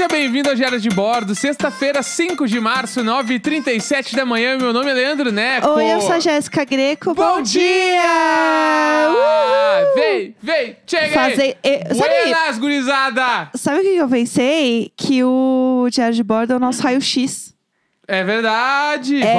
Seja bem-vindo ao Diário de Bordo, sexta-feira, 5 de março, 9h37 da manhã. Meu nome é Leandro Neco. Oi, eu sou a Jéssica Greco. Bom, Bom dia! dia! Uhul! Vem, vem, chega Fazer- aí. eh, sabe- Buenas, gurizada! Sabe o que eu pensei? Que o Diário de Bordo é o nosso raio-x. É verdade! É.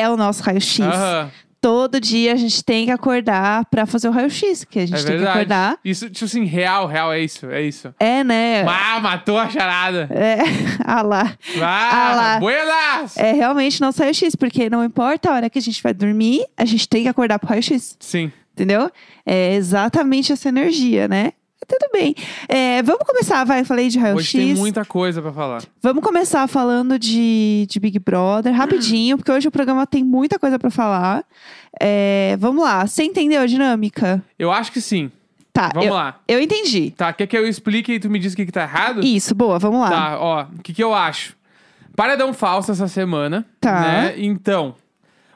É o nosso raio-x. Aham, Todo dia a gente tem que acordar pra fazer o raio-x, que a gente é tem que verdade. acordar. Isso, tipo assim, real, real, é isso, é isso. É, né? Ah, matou a charada. É, ah lá. Ah, Ah lá. buenas! É realmente nosso raio-x, porque não importa a hora que a gente vai dormir, a gente tem que acordar pro raio-x. Sim. Entendeu? É exatamente essa energia, né? Tudo bem. É, vamos começar, vai. Falei de Hoje raio-x. tem muita coisa pra falar. Vamos começar falando de, de Big Brother, rapidinho, porque hoje o programa tem muita coisa pra falar. É, vamos lá. Você entendeu a dinâmica? Eu acho que sim. Tá, Vamos eu, lá. eu entendi. Tá, quer que eu explique e tu me diz o que, que tá errado? Isso, boa, vamos lá. Tá, ó, o que, que eu acho? Paredão falso essa semana. Tá. Né? Então,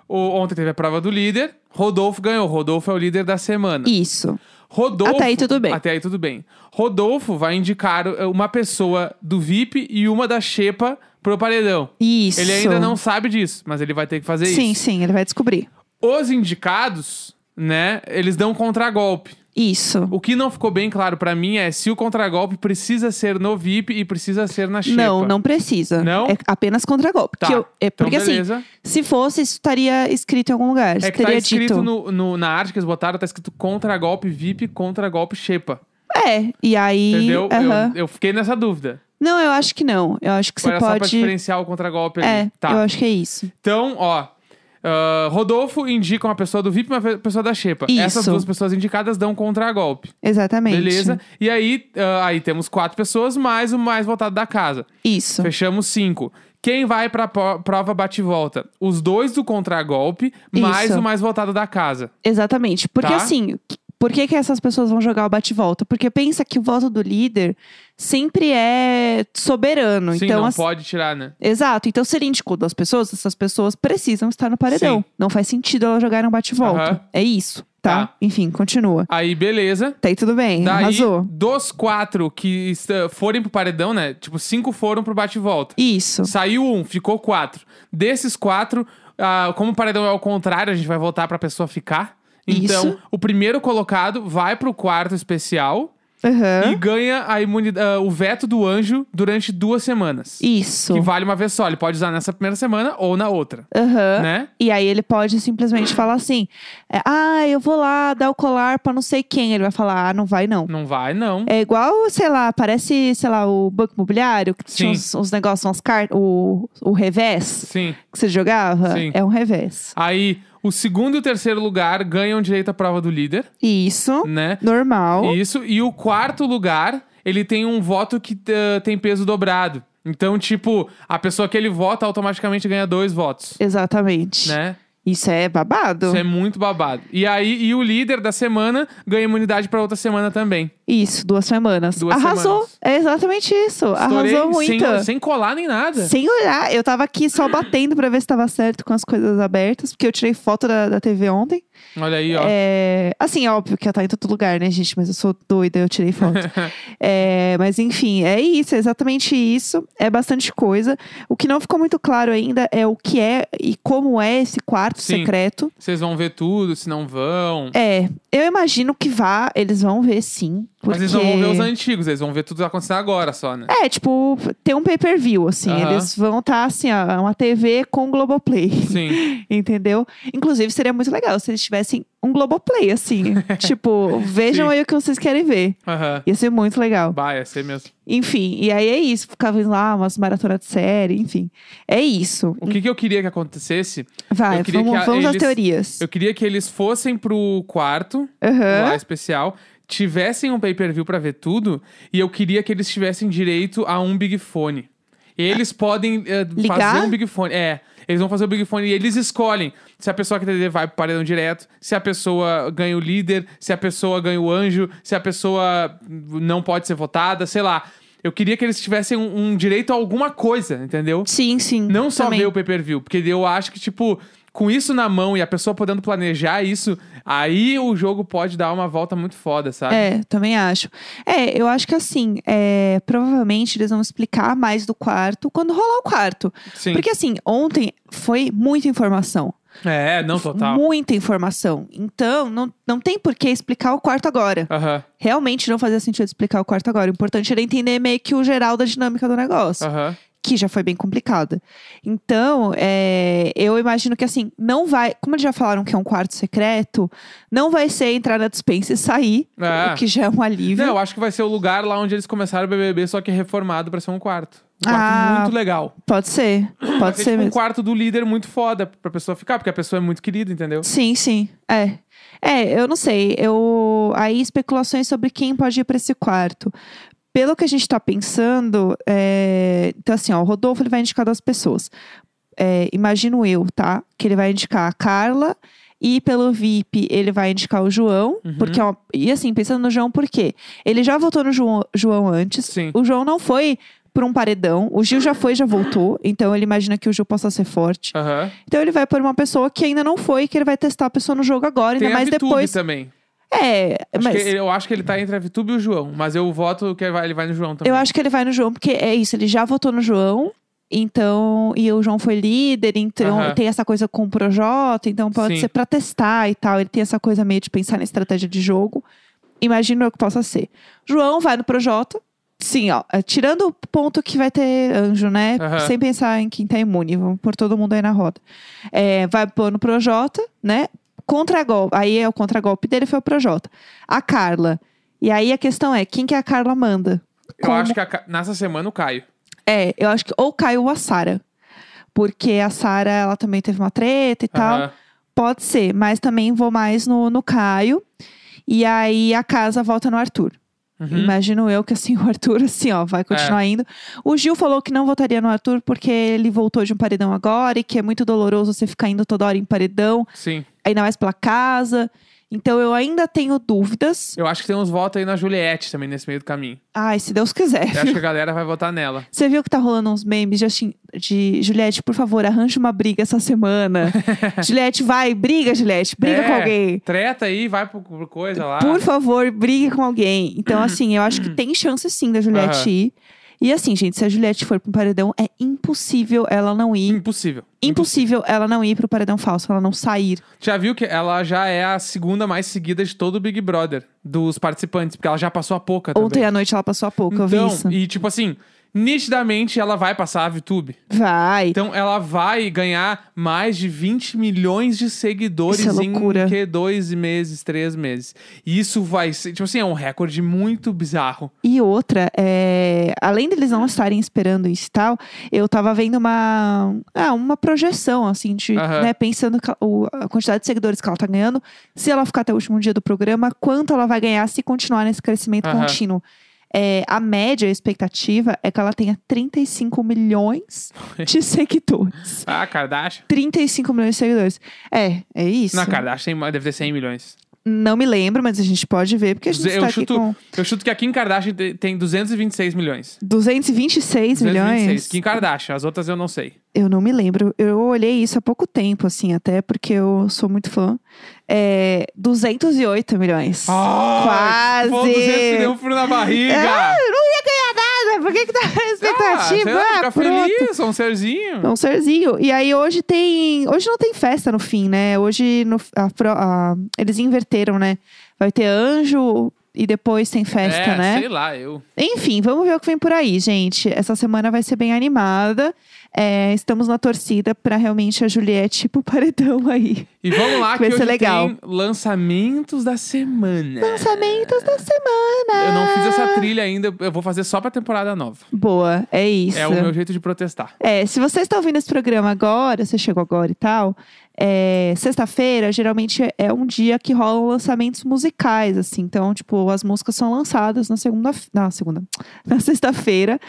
o- ontem teve a prova do líder. Rodolfo ganhou. Rodolfo é o líder da semana. Isso. Rodolfo. Até aí tudo bem. Até aí tudo bem. Rodolfo vai indicar uh, uma pessoa do VIP e uma da Xepa pro paredão. Isso. Ele ainda não sabe disso, mas ele vai ter que fazer Sim, isso. sim, ele vai descobrir. Os indicados, né, eles dão contragolpe. Isso. O que não ficou bem claro pra mim é se o contragolpe precisa ser no VIP e precisa ser na Xepa. Não, não precisa. Não? É apenas contra-golpe. Tá. Eu- é, então, porque assim, beleza. se fosse, isso estaria escrito em algum lugar. É que tá escrito no, no- na arte que eles botaram, tá escrito contra-golpe VIP, contra-golpe Xepa. É, e aí. Entendeu? aham. Eu, eu fiquei nessa dúvida. Não, eu acho que não. Eu acho que Ou você era só pra pode. diferenciar o contra-golpe ali. É, Tá. eu acho que é isso. Então, ó. Ah, Rodolfo indica uma pessoa do VIP e uma pe- pessoa da Xepa. Isso. Essas duas pessoas indicadas dão contra-golpe. Exatamente. Beleza? E aí, ah, aí temos quatro pessoas, mais o mais votado da casa. Isso. Fechamos cinco. Quem vai pra po- prova bate-volta? Os dois do contragolpe, mais Isso. o mais votado da casa. Exatamente. Porque Tá. assim, por que, que essas pessoas vão jogar o bate-volta? Porque pensa que o voto do líder sempre é soberano. Sim, então, não as- pode tirar, né? Exato. Então, se ele indicou duas pessoas, essas pessoas precisam estar no paredão. Sim. Não faz sentido elas jogarem um bate-volta. Aham. É isso, tá? Tá. Enfim, continua. Aí, beleza. Tá aí tudo bem, Daí, arrasou. dos quatro que forem pro paredão, né? Tipo, cinco foram pro bate-volta. Isso. Saiu um, ficou quatro. Desses quatro, ah, como o paredão é ao contrário, a gente vai voltar pra pessoa ficar. Então, Isso. o primeiro colocado vai pro quarto especial Aham. e ganha a imunidade, o veto do anjo durante duas semanas. Isso. Que vale uma vez só. Ele pode usar nessa primeira semana ou na outra. Aham. Né? E aí ele pode simplesmente falar assim: é, ah, eu vou lá dar o colar pra não sei quem. Ele vai falar, ah, não vai não. Não vai, não. É igual, sei lá, parece, sei lá, o banco imobiliário, que tinha Sim. uns, uns negócios, umas cartas, o, o revés Sim. que você jogava. Sim. É um revés. Aí, o segundo e o terceiro lugar ganham direito à prova do líder, Isso, né? normal. Isso. E o quarto lugar, ele tem um voto que eh, tem peso dobrado. Então, tipo, a pessoa que ele vota automaticamente ganha dois votos. Exatamente. Né? Isso é babado. Isso é muito babado. E aí, e o líder da semana ganha imunidade pra outra semana também. Isso, duas semanas. Duas Arrasou. semanas. É exatamente isso. Estourei Arrasou muito. Sem, sem colar nem nada. Sem olhar, eu tava aqui só batendo pra ver se tava certo com as coisas abertas, porque eu tirei foto da, da TV ontem. Olha aí, ó. É, assim, é óbvio que ela tá em todo lugar, né, gente? Mas eu sou doida, eu tirei foto. É, mas enfim, é isso, é exatamente isso. É bastante coisa. O que não ficou muito claro ainda é o que é e como é esse quarto Sim. secreto. Vocês vão ver tudo, se não vão. É, eu imagino que vá, eles vão ver sim. Mas Porque... eles não vão ver os antigos, eles vão ver tudo acontecendo agora só, né? É, tipo, tem um pay-per-view, assim. Aham. Eles vão estar, assim, ó, uma TV com Globoplay. Sim. Entendeu? Inclusive, seria muito legal se eles tivessem um Globoplay, assim. tipo, vejam Sim. aí o que vocês querem ver. Aham. Ia ser muito legal. Bah, ia ser mesmo. Enfim, e aí é isso. Ficava lá, umas maratonas de série, enfim. É isso. O que, que eu queria que acontecesse? Vai, vamos, que a- vamos às eles- teorias. Eu queria que eles fossem pro quarto, Aham. lá especial, tivessem um pay-per-view pra ver tudo, e eu queria que eles tivessem direito a um Big Fone. Eles podem Ligar? fazer um Big Fone. É, eles vão fazer o Big Fone e eles escolhem se a pessoa que entender vai pro paredão direto, se a pessoa ganha o líder, se a pessoa ganha o anjo, se a pessoa não pode ser votada, sei lá. Eu queria que eles tivessem um, um direito a alguma coisa, entendeu? Sim, sim. Não só também. ver o pay-per-view, porque eu acho que, tipo, com isso na mão e a pessoa podendo planejar isso, Aí o jogo pode dar uma volta muito foda, sabe? É, também acho. É, eu acho que assim, é, provavelmente eles vão explicar mais do quarto quando rolar o quarto. Sim. Porque assim, ontem foi muita informação. É, não, total. Muita informação. Então, não, não tem por que explicar o quarto agora. Aham, Realmente não fazia sentido explicar o quarto agora. O importante era entender meio que o geral da dinâmica do negócio. aham. Que já foi bem complicada. Então, é, eu imagino que assim, não vai. Como eles já falaram que é um quarto secreto, não vai ser entrar na dispensa e sair, É. o que já é um alívio. Não, eu acho que vai ser o lugar lá onde eles começaram o BBB, só que reformado pra ser um quarto. Um quarto Ah, muito legal. Pode ser, pode ser ser tipo um mesmo. quarto do líder muito foda pra pessoa ficar, porque a pessoa é muito querida, entendeu? Sim, sim. É. É, eu não sei. Eu aí especulações sobre quem pode ir para esse quarto. Pelo que a gente tá pensando, é, então assim, ó, o Rodolfo ele vai indicar duas pessoas. É, imagino eu, tá? Que ele vai indicar a Carla e pelo VIP ele vai indicar o João, Uhum. porque ó, e assim, pensando no João, por quê? Ele já votou no João, João antes. Sim. O João não foi por um paredão. O Gil já foi, já voltou. Então ele imagina que o Gil possa ser forte. Aham. Então ele vai por uma pessoa que ainda não foi, que ele vai testar a pessoa no jogo agora, Tem ainda mais Vitube depois. também. É, Acho mas que eu acho que ele tá entre a Vitube e o João, mas eu voto que ele vai, ele vai no João também. eu acho que ele vai no João, porque é isso, ele já votou no João. Então, e o João foi líder, então tem essa coisa com o Projota, então pode Sim. ser pra testar e tal. Ele tem essa coisa meio de pensar na estratégia de jogo. Imagino eu que possa ser. João vai no Projota. Sim, ó, é, tirando o ponto que vai ter anjo, né? Aham. Sem pensar em quem tá imune, vamos pôr todo mundo aí na roda. É, vai pôr no Projota, né? Contra-golpe. Aí é o contra-golpe dele foi o Projota. A Carla. E aí a questão é, quem que a Carla manda? Eu Como- acho que a nessa semana o Caio. É, eu acho que ou Caio ou a Sara. Porque a Sara, ela também teve uma treta e tal. Pode ser, mas também vou mais no, no Caio. E aí a casa volta no Arthur. Uhum. Imagino eu que assim, o Arthur, assim, ó, vai continuar indo. O Gil falou que não votaria no Arthur porque ele voltou de um paredão agora e que é muito doloroso você ficar indo toda hora em paredão, Sim. Ainda mais pela casa. Então eu ainda tenho dúvidas. Eu acho que tem uns votos aí na Juliette também nesse meio do caminho. Ai, se Deus quiser. Eu acho que a galera vai votar nela. Você viu que tá rolando uns memes de, de Juliette, por favor, arranje uma briga essa semana. Juliette, vai, briga, Juliette, briga É, com alguém. Treta aí, vai por, por coisa lá. Por favor, brigue com alguém. Então, assim, eu acho que tem chance sim da Juliette Aham. ir. E assim, gente, se a Juliette for pro paredão, é impossível ela não ir. Impossível. Impossível ela não ir pro paredão falso, ela não sair. Já viu que ela já é a segunda mais seguida de todo o Big Brother, dos participantes, porque ela já passou a pouca também. Ontem à noite ela passou a pouco, eu vi então, isso. e tipo assim, nitidamente ela vai passar a VTube. Vai. Então ela vai ganhar mais de 20 milhões de seguidores Isso é em que dois meses, três meses. E isso vai ser, tipo assim, é um recorde muito bizarro. E outra, é, além deles não estarem esperando isso e tal, eu tava vendo uma, ah, uma projeção, assim, de, né, pensando a- quantidade de seguidores que ela tá ganhando, se ela ficar até o último dia do programa, quanto ela vai ganhar se continuar nesse crescimento contínuo. É, a média, a expectativa é que ela tenha 35 milhões de seguidores. Ah, Kardashian. 35 milhões de seguidores. É, é isso. Na Kardashian deve ter 100 milhões. Não me lembro, mas a gente pode ver, porque a gente Eu tá aqui chuto, com eu chuto que a Kim Kardashian te- tem 226 milhões. 226 226. milhões. Kim Kardashian, as outras eu não sei. Eu não me lembro. Eu olhei isso há pouco tempo, assim, até porque eu sou muito fã. É 208 milhões. Ai, Quase! Pô, 200 me deu um frio na barriga. Ah, eu não ia ganhar nada. Por que, que tá Ah, expectativa? lá, Ah, fica pronto. feliz, sou um serzinho. É um serzinho. E aí hoje tem. Hoje não tem festa no fim, né? Hoje no- a a- eles inverteram, né? Vai ter anjo e depois tem festa, é, né? sei lá, eu. Enfim, vamos ver o que vem por aí, gente. Essa semana vai ser bem animada. É, estamos na torcida pra realmente a Juliette ir pro paredão aí. E vamos lá, que Vai ser legal. tem lançamentos da semana. Lançamentos da semana. Eu não fiz essa trilha ainda, eu vou fazer só pra temporada nova. Boa, é isso. É o meu jeito de protestar. É, se você está ouvindo esse programa agora, você chegou agora e tal, é, sexta-feira geralmente é um dia que rolam lançamentos musicais, assim. Então, tipo, as músicas são lançadas na segunda, na segunda, na sexta-feira.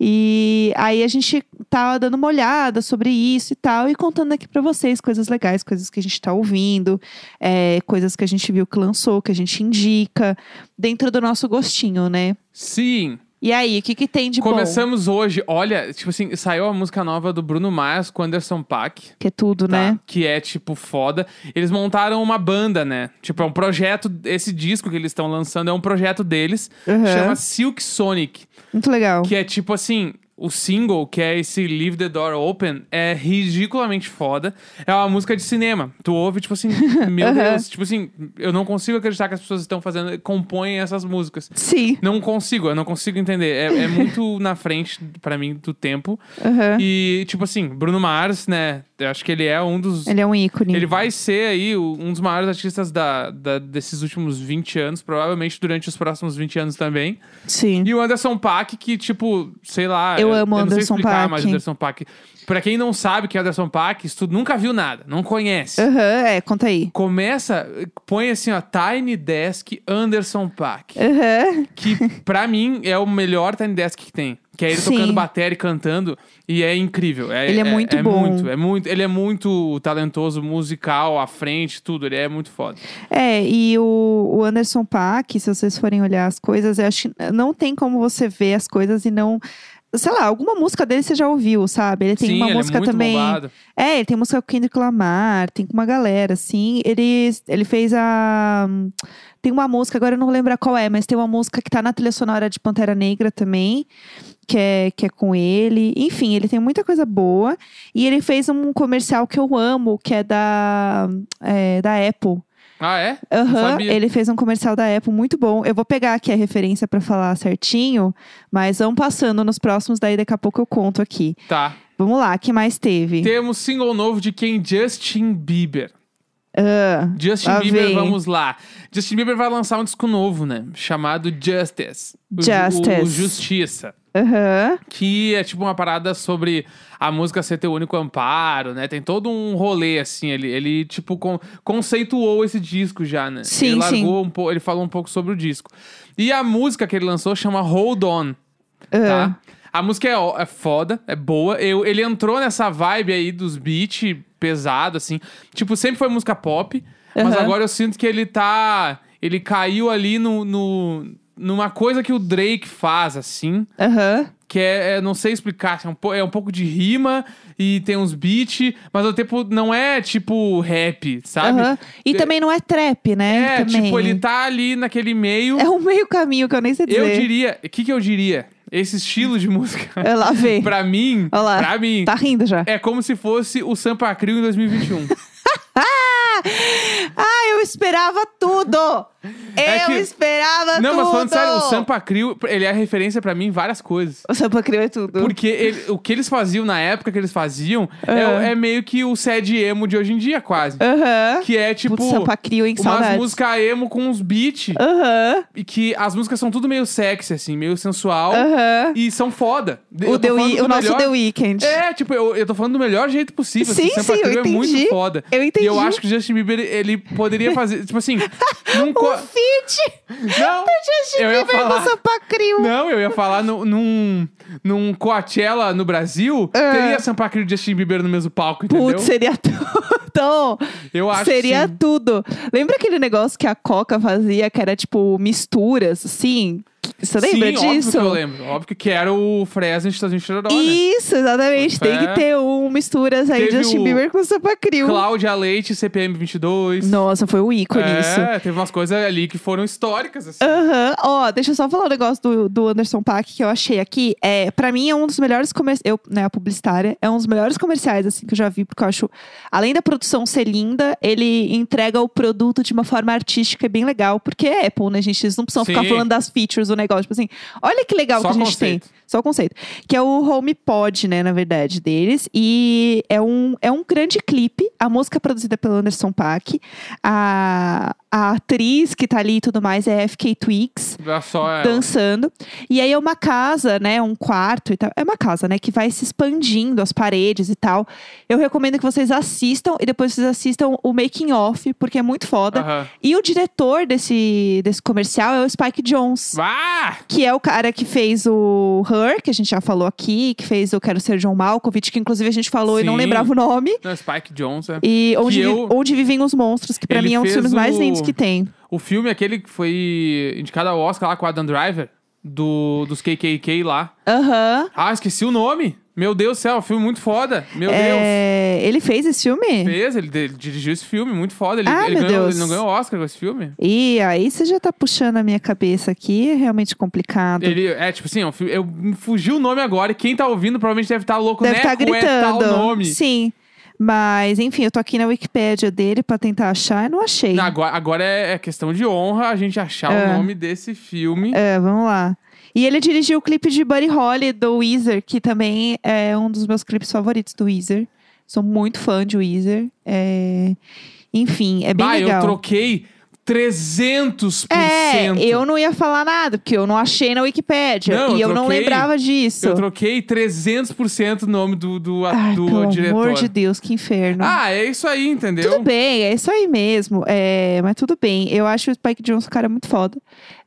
E aí a gente tá dando uma olhada sobre isso e tal e contando aqui pra vocês coisas legais, coisas que a gente tá ouvindo, é, coisas que a gente viu que lançou, que a gente indica, dentro do nosso gostinho, né? Sim. E aí, o que, que tem de bom? Começamos hoje, olha, tipo assim, saiu a música nova do Bruno Mars com Anderson Paak. Que é tudo, tá? né? Que é, tipo, foda. Eles montaram uma banda, né? Tipo, é um projeto. Esse disco que eles estão lançando é um projeto deles. Uhum. Chama Silk Sonic. Muito legal. Que é tipo assim. O single, que é esse Leave the Door Open, é ridiculamente foda. É uma música de cinema. Tu ouve, tipo assim, meu Uhum. Deus, tipo assim, eu não consigo acreditar que as pessoas estão fazendo, compõem essas músicas. Sim. Não consigo, eu não consigo entender. É, é muito na frente, pra mim, do tempo. Uhum. E, tipo assim, Bruno Mars, né? Eu acho que ele é um dos. Ele é um ícone. Ele vai ser aí um dos maiores artistas da, da- desses últimos 20 anos, provavelmente durante os próximos 20 anos também. Sim. E o Anderson Paak, que, tipo, sei lá. Eu amo eu não sei Anderson explicar Paak. mais o Anderson Paak. Pra quem não sabe que é Anderson Paak, se tu nunca viu nada, não conhece. Aham, é, conta aí. Começa, põe assim, ó, Tiny Desk Anderson Paak. Aham. Que pra mim é o melhor Tiny Desk que tem. Que é ele Sim. tocando bateria e cantando. E é incrível. É, Ele é muito bom. Muito, é muito, ele é muito talentoso, musical, à frente, tudo. Ele é muito foda. É, e o, o Anderson Paak, se vocês forem olhar as coisas, eu acho que não tem como você ver as coisas e não. Sei lá, alguma música dele você já ouviu, sabe? Ele tem Sim, uma ele música é também. bombado. É, ele tem música com Kendrick Lamar, tem com uma galera, assim. Ele, ele fez a. Tem uma música, agora eu não vou lembrar qual é, mas tem uma música que tá na trilha sonora de Pantera Negra também, que é, que é com ele. Enfim, ele tem muita coisa boa. E ele fez um comercial que eu amo, que é da, é, da Apple. Ah, é? Sabia. ele fez um comercial da Apple muito bom. Eu vou pegar aqui a referência pra falar certinho, mas vamos passando nos próximos, daí daqui a pouco eu conto aqui. Tá. Vamos lá, que mais teve? Temos single novo de quem? Justin Bieber. Ah, Justin Lá Bieber, vem. vamos lá. Justin Bieber vai lançar um disco novo, né? Chamado Justice. O- Justice. O, Justiça. Aham. Que é tipo uma parada sobre a música ser teu único amparo, né? Tem todo um rolê, assim. Ele, ele tipo, con- conceituou esse disco já, né? Sim, ele sim. largou um pouco, ele falou um pouco sobre o disco. E a música que ele lançou chama Hold On. Ah. tá? A música é, é foda, é boa. Eu, ele entrou nessa vibe aí dos beats pesado, assim. Tipo, sempre foi música pop, mas agora eu sinto que ele tá. Ele caiu ali no, no- numa coisa que o Drake faz, assim. Aham. Que é, é- não sei explicar, assim, é um, po- é um pouco de rima e tem uns beats, mas ao tempo não é tipo rap, sabe? aham. E também não é trap, né? É, também. tipo, ele tá ali naquele meio. É um meio caminho que eu nem sei dizer. Eu diria. O que, que eu diria? Esse estilo de música. É, lá vem. pra mim, Olha lá. pra mim, Tá rindo já. é como se fosse o Sampa Crio em 2021. Ah, eu esperava tudo! É eu que- esperava Não, tudo! mas falando sério, o Sampa Crio, ele é referência pra mim em várias coisas. O Sampa Crio é tudo. Porque ele- o que eles faziam na época que eles faziam é, Aham. é meio que o sad emo de hoje em dia, quase. Aham. Que é tipo. Putz, Sampa Crio, hein? umas Saudades. músicas emo com uns beats. Aham. E que as músicas são tudo meio sexy, assim, meio sensual. Aham. E são foda. O, The do o nosso melhor- The Weeknd. É, tipo, eu, eu tô falando do melhor jeito possível. Sim, assim, Sampa sim, eu Crio é muito entendi. foda. Eu entendi. E eu acho que o Justin Bieber, ele poderia fazer, tipo assim, num co- O feat Não, do Justin eu ia Bieber falar- com Sampa Crio. não, eu ia falar num, num, num Coachella no Brasil, É. teria Sampa Crio e Justin Bieber no mesmo palco, entendeu? Putz, seria tudo. eu acho seria sim. tudo. Lembra aquele negócio que a Coca fazia, que era tipo misturas, assim? Você lembra Sim, disso? óbvio que eu lembro. Óbvio que quero o Fresno de Estados Unidos né? Isso, exatamente. Tem É. que ter um misturas aí de Justin Bieber com Sampa Crio. Cláudia Leite, CPM 22. Nossa, foi o ícone isso. É, teve umas coisas ali que foram históricas, assim. Aham. Ó, deixa eu só falar um negócio do, do Anderson Paak que eu achei aqui. É, para mim é um dos melhores comerciais. Eu, né, a publicitária, é um dos melhores comerciais, assim, que eu já vi, porque eu acho, além da produção ser linda, ele entrega o produto de uma forma artística e bem legal. Porque é Apple, né, gente? Eles não precisam ficar Sim. falando das features do negócio. Tipo assim, olha que legal Só que a gente conceito. tem. Só o conceito. Que é o HomePod, né, na verdade, deles. E é um, é um grande clipe. A música é produzida pelo Anderson Paak. A, a atriz que tá ali e tudo mais é FK Twigs dançando. E aí é uma casa, né? Um quarto e tal. É uma casa, né? Que vai se expandindo as paredes e tal. Eu recomendo que vocês assistam e depois vocês assistam o making off, porque é muito foda. Aham. E o diretor desse, desse comercial é o Spike Jones. Ah! Que é o cara que fez o Her, que a gente já falou aqui, que fez o Quero Ser John Malkovich, que inclusive a gente falou e não Sim. lembrava o nome. Não, Spike Jones, é. E onde, vi- eu- onde Vivem os Monstros, que pra Ele mim é um dos filmes mais o- lindos que tem. O filme, aquele que foi indicado ao Oscar lá com o Adam Driver. do, dos KKK lá. Aham. Ah, esqueci o nome. Meu Deus do céu, filme muito foda. Meu Deus. É, Ele fez esse filme? Fez, ele, ele dirigiu esse filme, muito foda. Ele, Ah, ele meu ganhou- Deus. ele não ganhou Oscar com esse filme? E aí você já tá puxando a minha cabeça aqui, é realmente complicado. Ele, é, tipo assim, ó, eu me fugiu o nome agora e quem tá ouvindo provavelmente deve estar louco, Deve né? estar Qual é tal gritando. nome? Sim. Mas, enfim, eu tô aqui na Wikipédia dele pra tentar achar e não achei. Não, agora, agora é, é questão de honra a gente achar É. o nome desse filme. É, vamos lá. E ele dirigiu o clipe de Buddy Holly do Weezer, que também é um dos meus clipes favoritos do Weezer. Sou muito fã de Weezer. É... Enfim, é bem bah, legal. eu troquei 300%. É, eu não ia falar nada, porque eu não achei na Wikipédia. Não, e eu eu não lembrava disso. Eu troquei 300% o nome do, do, Ai, do pelo diretor. amor de Deus, que inferno. Ah, é isso aí, entendeu? Tudo bem, é isso aí mesmo. É, mas tudo bem. Eu acho o Spike Jonze um cara muito foda.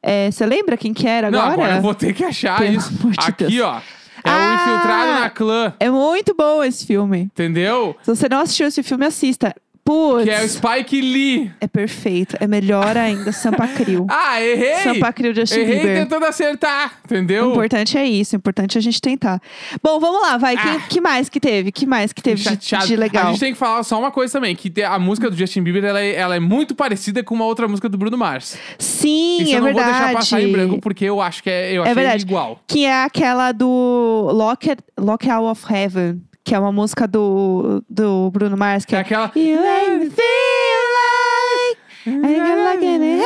É, Você lembra quem que era Não, agora? agora eu vou ter que achar Pelo isso. de Aqui, Deus. ó. É o Ah! Infiltrado na Clã, É muito bom esse filme. entendeu? Se você não assistiu esse filme, assista. Putz, Que é o Spike Lee. é perfeito. É melhor ainda, Sampa Crio. Ah, errei! Sampa Crio Justin Errei Bieber. tentando acertar, entendeu? O importante é isso, o importante é a gente tentar. Bom, vamos lá, vai. Que, Ah. que mais que teve? Que mais que teve de, de legal? A gente tem que falar só uma coisa também, que a música do Justin Bieber, ela é, ela é muito parecida com uma outra música do Bruno Mars. Sim, Isso é eu não verdade. vou deixar passar em branco, porque eu acho que é, eu achei verdade. igual. Que é aquela do Lock, It- Lock Out of Heaven, que é uma música do, do Bruno Mars, que É é. aquela... You make me feel like I got like in heaven.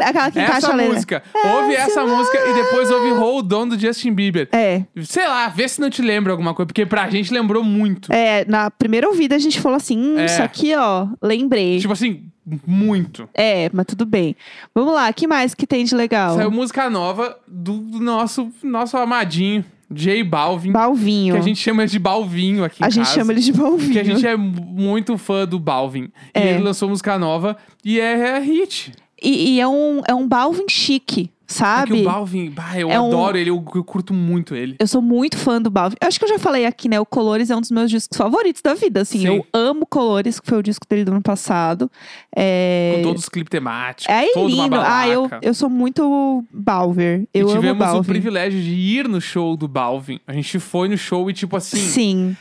Aquela que encaixa Essa a letra. música. Ouve essa música e depois ouve Hold On do Justin Bieber. É. Sei lá, vê se não te lembra alguma coisa, porque pra gente lembrou muito. É, na primeira ouvida a gente falou assim: hum, É. isso aqui, ó, lembrei. Tipo assim, muito. É, mas tudo bem. Vamos lá, que mais que tem de legal? Saiu música nova do do nosso, nosso amadinho, J Balvin. Balvinho. Que a gente chama de Balvinho aqui A em gente casa. chama ele de Balvinho. Porque a gente é muito fã do Balvin. E É. ele lançou música nova e é, é hit. E, e é, um, é um Balvin chique, É que sabe? o Balvin, bah, eu É um- adoro ele, eu, eu curto muito ele. Eu sou muito fã do Balvin. Eu acho que eu já falei aqui, né? O Colores é um dos meus discos favoritos da vida, assim. Sim. Eu amo Colores, que foi o disco dele do ano passado. É... Com todos os clipes temáticos, É lindo. Ah, eu, eu sou muito Balver. Eu e amo tivemos o privilégio de ir no show do Balvin. A gente foi no show e, tipo assim. Sim.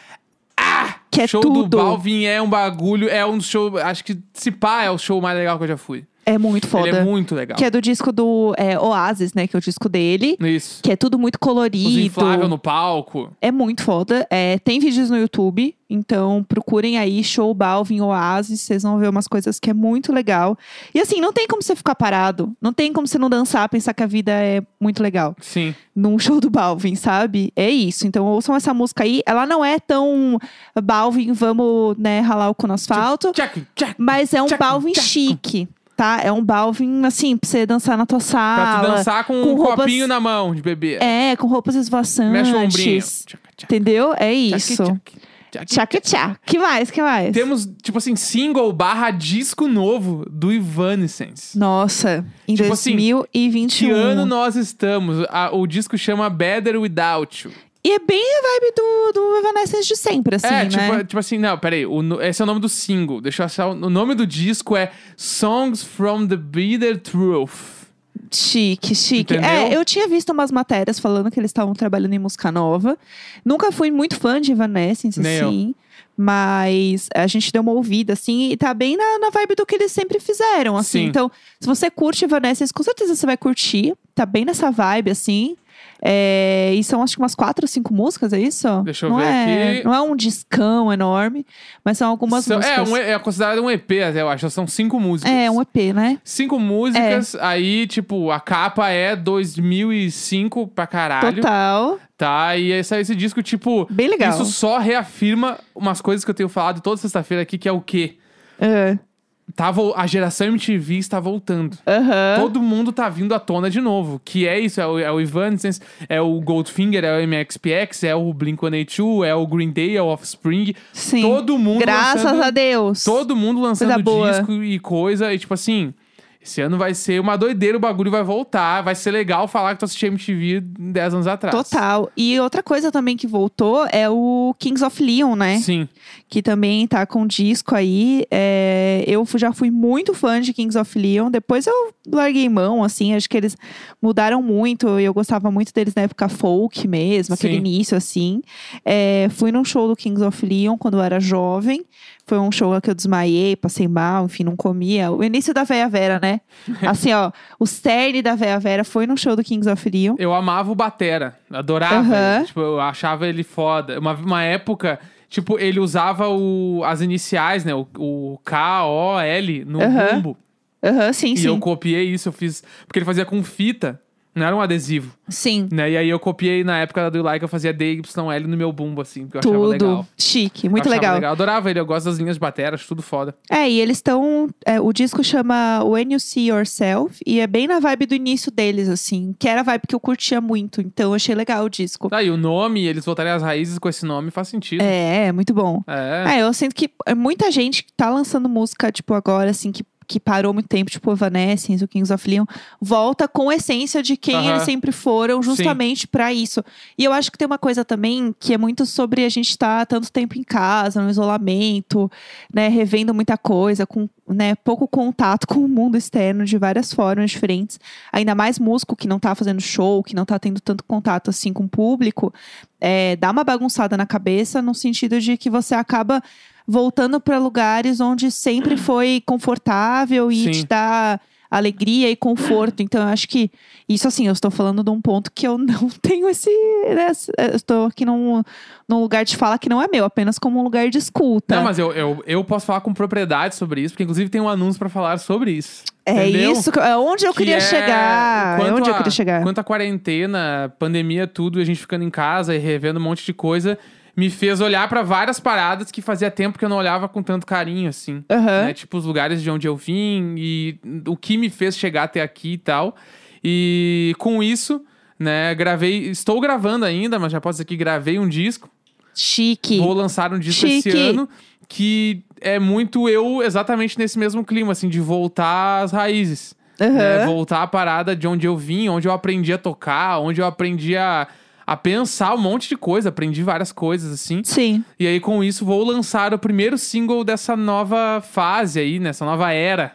que é show tudo. do Balvin é um bagulho, é um show. Acho que se pá é o show mais legal que eu já fui. É muito foda. Ele é muito legal. Que é do disco do é, Oasis, né? Que é o disco dele. Isso. Que é tudo muito Os colorido. infláveis no palco. É muito foda. É, tem vídeos no YouTube, então procurem aí Show Balvin Oasis, vocês vão ver umas coisas que é muito legal. E assim, não tem como você ficar parado, não tem como você não dançar, pensar que a vida é muito legal. Sim. Num show do Balvin, sabe? É isso. Então ouçam essa música aí. Ela não é tão Balvin, vamos, né, ralar o cu no asfalto, Tchac, tchac. mas é um tchac, Balvin tchac. chique. Tá? É um Balvin, assim, pra você dançar na tua Pra sala. tu dançar com, com um roupas- copinho na mão de bebê. É, com roupas esvoaçantes. Mexe o ombrinho. Tchac, tchac, Entendeu? É isso. tchac, tchac. Que mais? Que mais? Temos, tipo assim, single barra disco novo do Evanescence. Nossa, em Tipo assim, 2021. Que ano nós estamos? A- o disco chama Better Without You. E é bem a vibe do, do Evanescence de sempre, assim, é, né? tipo, tipo assim, não, peraí. O, esse é o nome do single. Deixa eu achar. O nome do disco é Songs from the Bitter Truth. Chique, chique. Entendeu? É, eu tinha visto umas matérias falando que eles estavam trabalhando em música nova. Nunca fui muito fã de Evanescence, Nem eu. assim. Mas a gente deu uma ouvida, assim, e tá bem na, na vibe do que eles sempre fizeram, assim. Sim. Então, se você curte Evanescence, com certeza você vai curtir. Tá bem nessa vibe, assim. É, e são acho que umas quatro ou cinco músicas, é isso? Deixa eu não ver é, aqui. Não é um discão enorme, mas são algumas São- é, músicas. um, é considerado um EP, até, eu acho. São cinco músicas. É, um EP, né? Cinco músicas, aí, tipo, a capa é 2005 pra caralho. Total. Tá? E esse, esse disco, tipo. Bem legal. Isso só reafirma umas coisas que eu tenho falado toda sexta-feira aqui, que é o quê? É. Tá, a geração MTV está voltando. Aham. Todo mundo tá vindo à tona de novo. Que é isso, é o, é o Evanescence, é o Goldfinger, é o MXPX, é o Blink-182, é o Green Day, é o Offspring. Sim. Todo mundo Graças lançando, a Deus. Todo mundo lançando disco e coisa. E tipo assim, Esse ano vai ser uma doideira, o bagulho vai voltar. Vai ser legal falar que tu assistiu MTV 10 anos atrás. Total. E outra coisa também que voltou é o Kings of Leon, né? Sim. Que também tá com disco aí. É, eu já fui muito fã de Kings of Leon. Depois eu larguei mão, assim. Acho que eles mudaram muito. Eu gostava muito deles na época folk mesmo, aquele Sim. início, assim. É, fui num show do Kings of Leon quando eu era jovem. Foi um show que eu desmaiei, passei mal, enfim, não comia. O início da Véia Vera, né? Assim, ó, o cerne da Véia Vera foi num show do Kings of Leon. Eu amava o Batera. Adorava. Ele. Tipo, eu achava ele foda. Uma, uma época, tipo, ele usava o, as iniciais, né? O, o K-O-L no Aham. bumbo. Aham, sim, E sim. eu copiei isso, eu fiz. Porque ele fazia com fita, não era um adesivo. Sim. Né? E aí eu copiei na época do Like, eu fazia DYL no meu bumbo, assim, porque eu achava Tudo legal. chique, muito achava legal. legal. Adorava ele, eu gosto das linhas de batera, acho tudo foda. É, e eles estão. o disco chama When You See Yourself, e é bem na vibe do início deles, assim, que era a vibe que eu curtia muito, então eu achei legal o disco. Tá, e o nome, eles voltarem às raízes com esse nome faz sentido. É, é muito bom. É. É, eu sinto que é muita gente que tá lançando música, tipo, agora, assim, que, que parou muito tempo, tipo, Evanescence, o Kings of Leon, volta com a essência de quem eles sempre foram, justamente pra isso. E eu acho que tem uma coisa também que é muito sobre a gente estar tanto tempo em casa, no isolamento, né, revendo muita coisa, com né, pouco contato com o mundo externo de várias formas diferentes. Ainda mais músico que não tá fazendo show, que não tá tendo tanto contato assim com o público, é, dá uma bagunçada na cabeça no sentido de que você acaba voltando para lugares onde sempre foi confortável e Sim. te dá alegria e conforto. Então, eu acho que isso, assim, eu estou falando de um ponto que eu não tenho esse. Né, eu estou aqui num, num lugar de fala que não é meu, apenas como um lugar de escuta. Não, mas eu, eu, eu posso falar com propriedade sobre isso, porque inclusive tem um anúncio pra falar sobre isso. é entendeu? isso, é onde eu Que queria é chegar. É onde eu a- queria chegar. Quanto à quarentena, pandemia, tudo, e a gente ficando em casa e revendo um monte de coisa, me fez olhar pra várias paradas que fazia tempo que eu não olhava com tanto carinho, assim. Aham. né? Tipo, os lugares de onde eu vim e o que me fez chegar até aqui e tal. E com isso, né, gravei. Estou gravando ainda, mas já posso dizer que gravei um disco. Chique. Vou lançar um disco esse Chique. ano. Que é muito eu exatamente nesse mesmo clima, assim, de voltar às raízes. né? Aham. Voltar à parada de onde eu vim, onde eu aprendi a tocar, onde eu aprendi a, a pensar um monte de coisa, aprendi várias coisas, assim. Sim. E aí, com isso, vou lançar o primeiro single dessa nova fase aí, nessa nova era.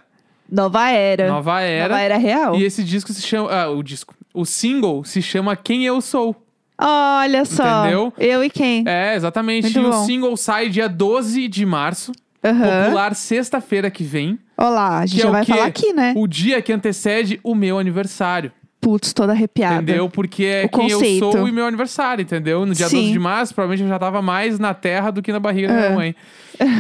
Nova era. Nova era. Nova era real. E esse disco se chama. Ah, o disco. O single se chama Quem Eu Sou. Olha só. Entendeu? Eu e quem? É, exatamente. Muito e o bom. single sai dia 12 de março. Aham. Popular sexta-feira que vem. Olá, a gente Que já é o vai falar aqui, né? O dia que antecede o meu aniversário. Putz, toda arrepiada. Entendeu? Porque é O quem eu conceito. sou e meu aniversário, entendeu? No dia Sim. 12 de março, provavelmente eu já tava mais na terra do que na barriga da É. minha mãe.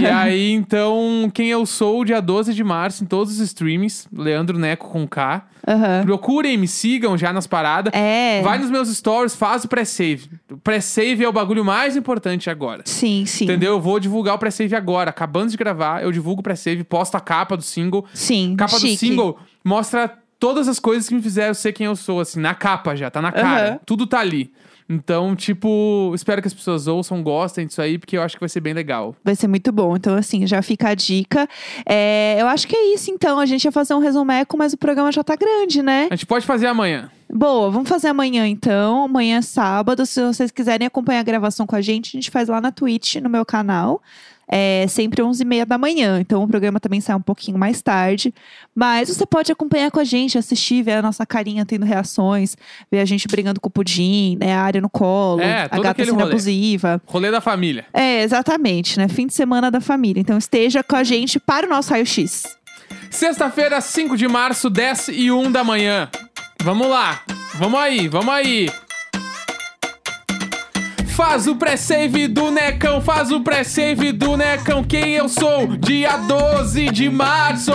E aí, então, quem eu sou, dia 12 de março, em todos os streamings, Leandro Neco com K. Procurem, me sigam já nas paradas. É. Vai nos meus stories, faz o pré-save. O pré-save é o bagulho mais importante agora. Sim, sim. Entendeu? Eu vou divulgar o pré-save agora. Acabando de gravar, eu divulgo o pré-save, posto a capa do single. Sim. Capa chique. do single mostra todas as coisas que me fizeram ser quem eu sou, assim, na capa já, tá na cara. Aham. Tudo tá ali. Então, tipo, espero que as pessoas ouçam, gostem disso aí, porque eu acho que vai ser bem legal. Vai ser muito bom. Então, assim, já fica a dica. É, eu acho que é isso, então. A gente ia fazer um resumeco, mas o programa já tá grande, né? A gente pode fazer amanhã. Boa, vamos fazer amanhã, então. Amanhã é sábado. Se vocês quiserem acompanhar a gravação com a gente, a gente faz lá na Twitch, no meu canal. É sempre 11h30 da manhã. Então, o programa também sai um pouquinho mais tarde. Mas você pode acompanhar com a gente, assistir, ver a nossa carinha tendo reações, ver a gente brigando com o pudim, né? A área no colo, É, a gata sendo rolê. abusiva. Rolê da família. É, exatamente, né? Fim de semana da família. Então esteja com a gente para o nosso raio-x. Sexta-feira, 5 de março, 10 e 1 da manhã. Vamos lá. Vamos aí, vamos aí. Faz o pré-save do Necão, faz o pré-save do Necão. Quem eu sou? Dia 12 de março.